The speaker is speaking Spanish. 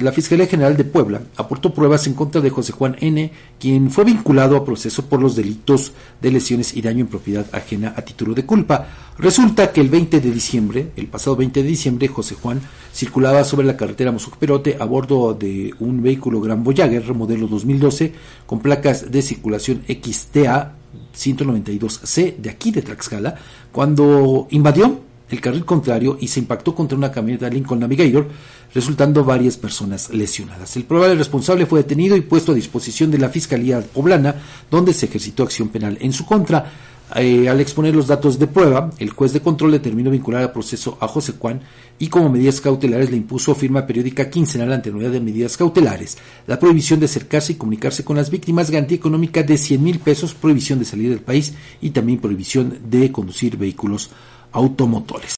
La Fiscalía General de Puebla aportó pruebas en contra de José Juan N., quien fue vinculado a proceso por los delitos de lesiones y daño en propiedad ajena a título de culpa. Resulta que el 20 de diciembre, el pasado 20 de diciembre, José Juan circulaba sobre la carretera Mosuc-Perote a bordo de un vehículo Gran Voyager modelo 2012 con placas de circulación XTA 192C de aquí de Tlaxcala, cuando invadió el carril contrario y se impactó contra una camioneta Lincoln Navigator, resultando varias personas lesionadas. El probable responsable fue detenido y puesto a disposición de la Fiscalía Poblana, donde se ejercitó acción penal en su contra. Eh, al exponer los datos de prueba, el juez de control determinó vincular al proceso a José Juan y como medidas cautelares le impuso firma periódica quincenal ante de medidas cautelares, la prohibición de acercarse y comunicarse con las víctimas, garantía económica de 100 mil pesos, prohibición de salir del país y también prohibición de conducir vehículos automotores.